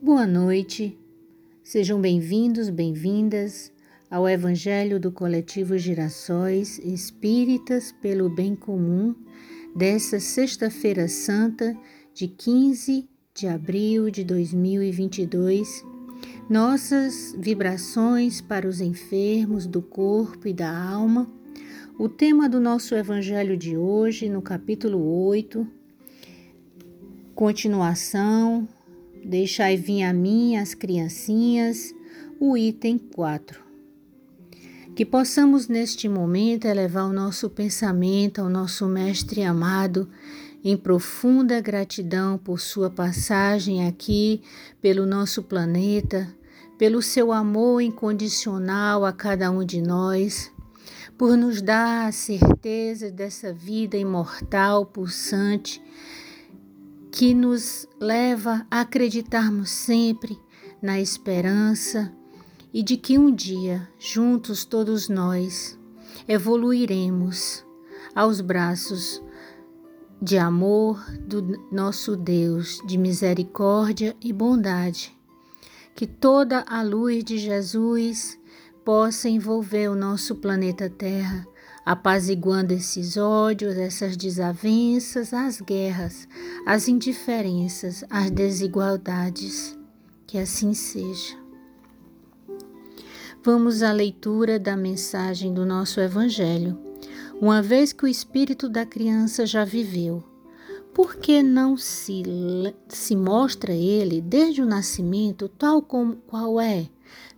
Boa noite, sejam bem-vindos, bem-vindas ao Evangelho do Coletivo Girassóis Espíritas pelo Bem Comum desta Sexta-feira Santa de 15 de abril de 2022. Nossas vibrações para os enfermos do corpo e da alma. O tema do nosso Evangelho de hoje, no capítulo 8, Continuação, deixai vir a mim as criancinhas, o item 4. Que possamos neste momento elevar o nosso pensamento ao nosso Mestre amado em profunda gratidão por sua passagem aqui pelo nosso planeta, pelo seu amor incondicional a cada um de nós, por nos dar a certeza dessa vida imortal, pulsante, que nos leva a acreditarmos sempre na esperança e de que um dia, juntos todos nós, evoluiremos aos braços de amor do nosso Deus, de misericórdia e bondade. Que toda a luz de Jesus possa envolver o nosso planeta Terra apaziguando esses ódios, essas desavenças, as guerras, as indiferenças, as desigualdades. Que assim seja. Vamos à leitura da mensagem do nosso Evangelho. Uma vez que o espírito da criança já viveu, por que não se, se mostra ele desde o nascimento tal como qual é?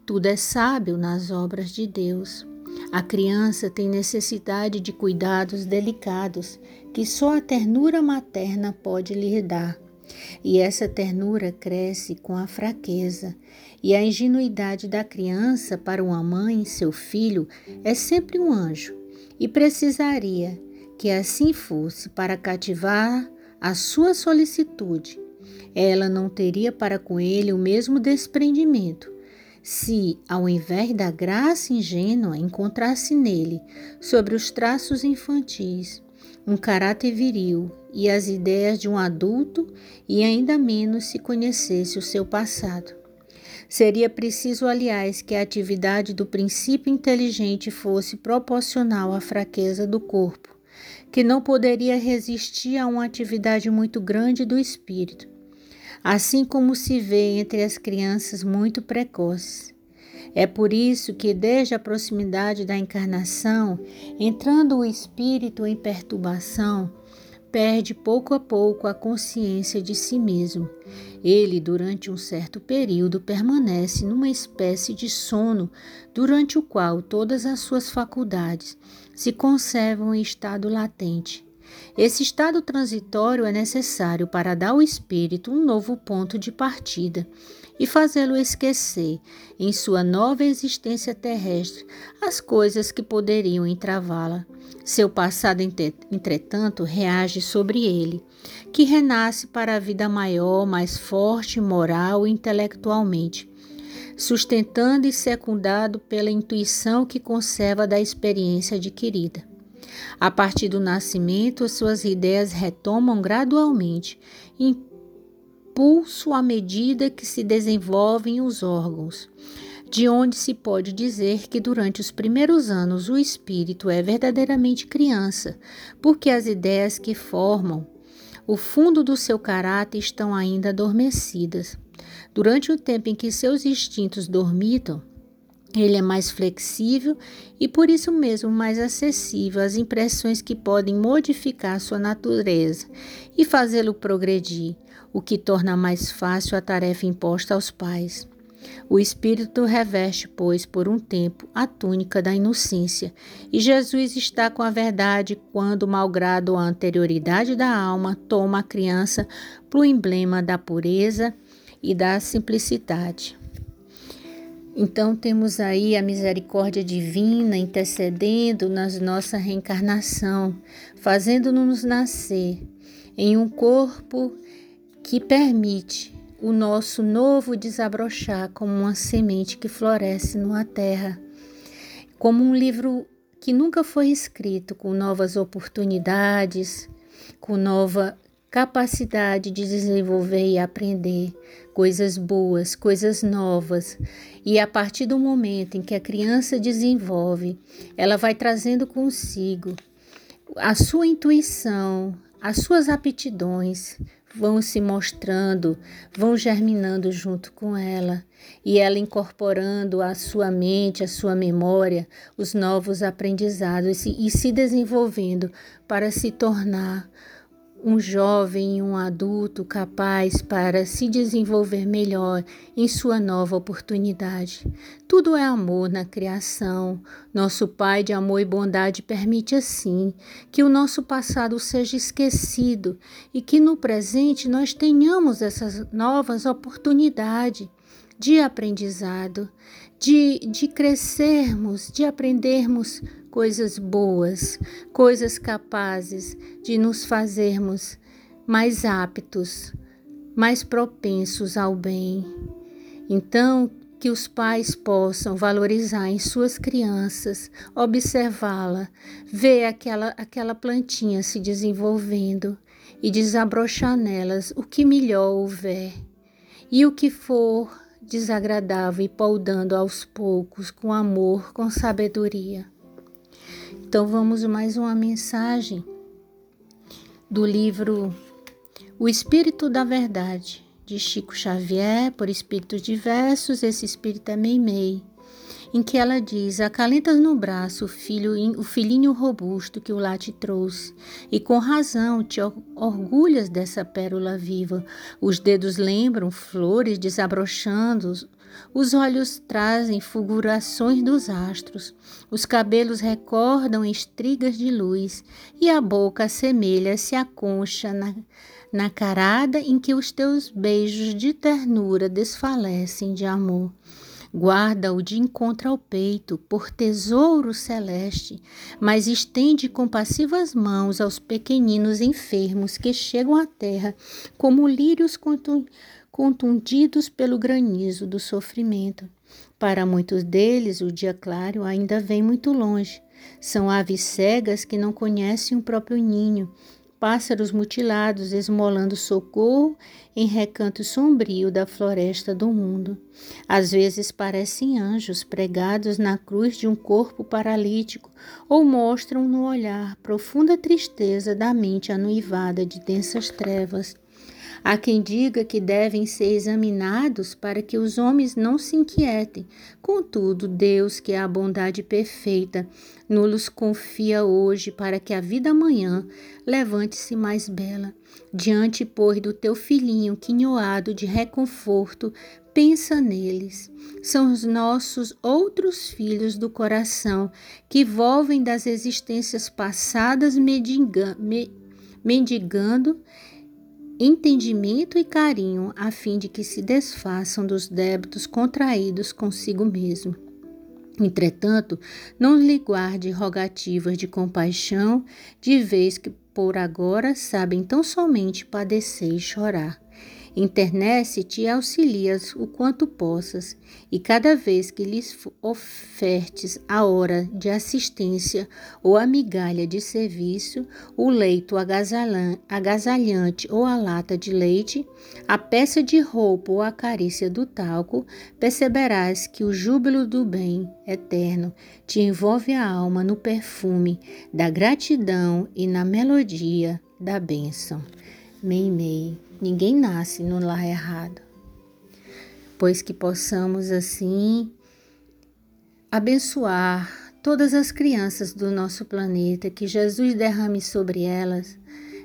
Tudo é sábio nas obras de Deus. A criança tem necessidade de cuidados delicados que só a ternura materna pode lhe dar. E essa ternura cresce com a fraqueza, e a ingenuidade da criança para uma mãe, seu filho, é sempre um anjo, e precisaria que assim fosse para cativar a sua solicitude. Ela não teria para com ele o mesmo desprendimento, se, ao invés da graça ingênua, encontrasse nele, sobre os traços infantis, um caráter viril e as ideias de um adulto, e ainda menos se conhecesse o seu passado. Seria preciso, aliás, que a atividade do princípio inteligente fosse proporcional à fraqueza do corpo, que não poderia resistir a uma atividade muito grande do espírito assim como se vê entre as crianças muito precoces. É por isso que, desde a proximidade da encarnação, entrando o espírito em perturbação, perde pouco a pouco a consciência de si mesmo. Ele, durante um certo período, permanece numa espécie de sono, durante o qual todas as suas faculdades se conservam em estado latente esse estado transitório é necessário para dar ao espírito um novo ponto de partida e fazê-lo esquecer, em sua nova existência terrestre, as coisas que poderiam entravá-la. Seu passado, entretanto, reage sobre ele, que renasce para a vida maior, mais forte, moral e intelectualmente, sustentando e secundado pela intuição que conserva da experiência adquirida. A partir do nascimento, suas ideias retomam gradualmente impulso à medida que se desenvolvem os órgãos, de onde se pode dizer que durante os primeiros anos o espírito é verdadeiramente criança, porque as ideias que formam o fundo do seu caráter estão ainda adormecidas. Durante o tempo em que seus instintos dormitam, ele é mais flexível e por isso mesmo mais acessível às impressões que podem modificar sua natureza e fazê-lo progredir, o que torna mais fácil a tarefa imposta aos pais. O espírito reveste, pois, por um tempo, a túnica da inocência, e Jesus está com a verdade quando, malgrado a anterioridade da alma, toma a criança para o emblema da pureza e da simplicidade. Então temos aí a misericórdia divina intercedendo na nossa reencarnação, fazendo-nos nascer em um corpo que permite o nosso novo desabrochar como uma semente que floresce numa terra, como um livro que nunca foi escrito, com novas oportunidades, com nova capacidade de desenvolver e aprender coisas boas, coisas novas. E a partir do momento em que a criança desenvolve, ela vai trazendo consigo a sua intuição, as suas aptidões vão se mostrando, vão germinando junto com ela, e ela incorporando à sua mente, à sua memória, os novos aprendizados e se desenvolvendo para se tornar um jovem, um adulto capaz para se desenvolver melhor em sua nova oportunidade. Tudo é amor na criação. Nosso Pai de amor e bondade permite assim que o nosso passado seja esquecido e que no presente nós tenhamos essas novas oportunidades de aprendizado, de, de crescermos, de aprendermos coisas boas, coisas capazes de nos fazermos mais aptos, mais propensos ao bem. Então, que os pais possam valorizar em suas crianças, observá-la, ver aquela, aquela plantinha se desenvolvendo e desabrochar nelas o que melhor houver. E o que for desagradável e poldando aos poucos, com amor, com sabedoria. Então vamos mais uma mensagem do livro O Espírito da Verdade, de Chico Xavier, por espíritos diversos, esse espírito é Meimei, em que ela diz: Acalentas no braço o, filho, o filhinho robusto que o lá te trouxe, e com razão te orgulhas dessa pérola viva. Os dedos lembram flores desabrochando os olhos trazem fulgurações dos astros, os cabelos recordam estrigas de luz, e a boca assemelha-se à concha na, na carada em que os teus beijos de ternura desfalecem de amor. Guarda-o de encontro ao peito, por tesouro celeste, mas estende compassivas mãos aos pequeninos enfermos que chegam à terra como lírios contundidos pelo granizo do sofrimento. Para muitos deles, o dia claro ainda vem muito longe. São aves cegas que não conhecem o próprio ninho, pássaros mutilados esmolando socorro em recanto sombrio da floresta do mundo. Às vezes parecem anjos pregados na cruz de um corpo paralítico ou mostram no olhar profunda tristeza da mente anuivada de densas trevas. Há quem diga que devem ser examinados para que os homens não se inquietem. Contudo, Deus, que é a bondade perfeita, nos confia hoje para que a vida amanhã levante-se mais bela. Diante, pois, do teu filhinho quinhoado de reconforto, pensa neles. São os nossos outros filhos do coração que volvem das existências passadas mendigando entendimento e carinho, a fim de que se desfaçam dos débitos contraídos consigo mesmo. Entretanto, não lhe guarde rogativas de compaixão, de vez que por agora sabem tão somente padecer e chorar. Internece-te e auxilias o quanto possas, e cada vez que lhes ofertes a hora de assistência ou a migalha de serviço, o leito agasalhante ou a lata de leite, a peça de roupa ou a carícia do talco, perceberás que o júbilo do bem eterno te envolve a alma no perfume da gratidão e na melodia da bênção. Meimei. Ninguém nasce no lar errado. Pois que possamos assim abençoar todas as crianças do nosso planeta, que Jesus derrame sobre elas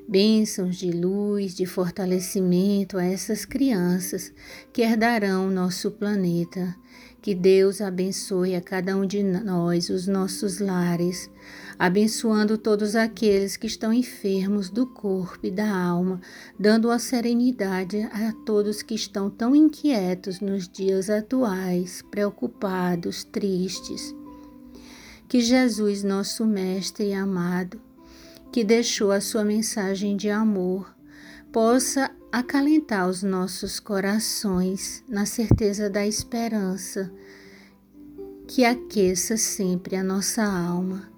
bênçãos de luz, de fortalecimento a essas crianças que herdarão nosso planeta. Que Deus abençoe a cada um de nós, os nossos lares, abençoando todos aqueles que estão enfermos do corpo e da alma, dando a serenidade a todos que estão tão inquietos nos dias atuais, preocupados, tristes. Que Jesus, nosso Mestre e amado, que deixou a sua mensagem de amor, possa acalentar os nossos corações na certeza da esperança, que aqueça sempre a nossa alma.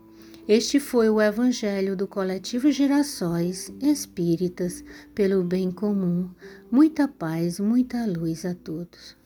Este foi o Evangelho do Coletivo Gerações Espíritas pelo Bem Comum. Muita paz, muita luz a todos.